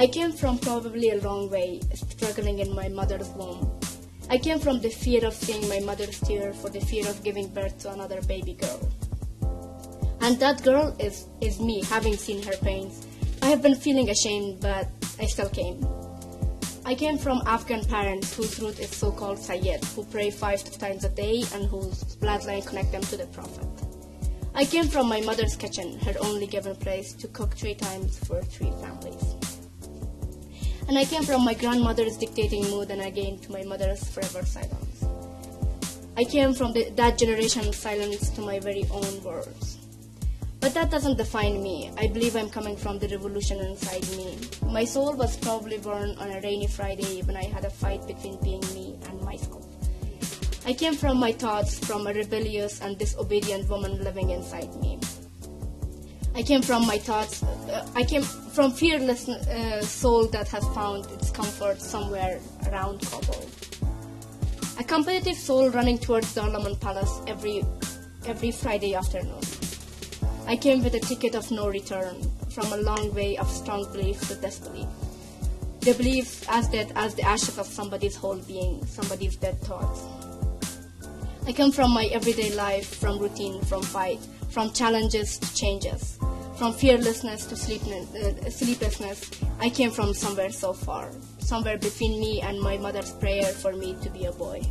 I came from probably a long way, struggling in my mother's womb. I came from the fear of seeing my mother's tear for the fear of giving birth to another baby girl. And that girl is, is me, having seen her pains. I have been feeling ashamed, but I still came. I came from Afghan parents whose root is so-called Sayyid, who pray five times a day and whose bloodline connect them to the Prophet. I came from my mother's kitchen, her only given place to cook three times for three families. And I came from my grandmother's dictating mood and again to my mother's forever silence. I came from the, that generation's silence to my very own words. But that doesn't define me. I believe I'm coming from the revolution inside me. My soul was probably born on a rainy Friday when I had a fight between being me and myself. I came from my thoughts from a rebellious and disobedient woman living inside me. I came from my thoughts, uh, I came from fearless uh, soul that has found its comfort somewhere around Kabul. A competitive soul running towards the Palace every, every Friday afternoon. I came with a ticket of no return from a long way of strong belief to disbelief. The belief as dead as the ashes of somebody's whole being, somebody's dead thoughts. I come from my everyday life, from routine, from fight, from challenges to changes, from fearlessness to uh, sleeplessness. I came from somewhere so far, somewhere between me and my mother's prayer for me to be a boy.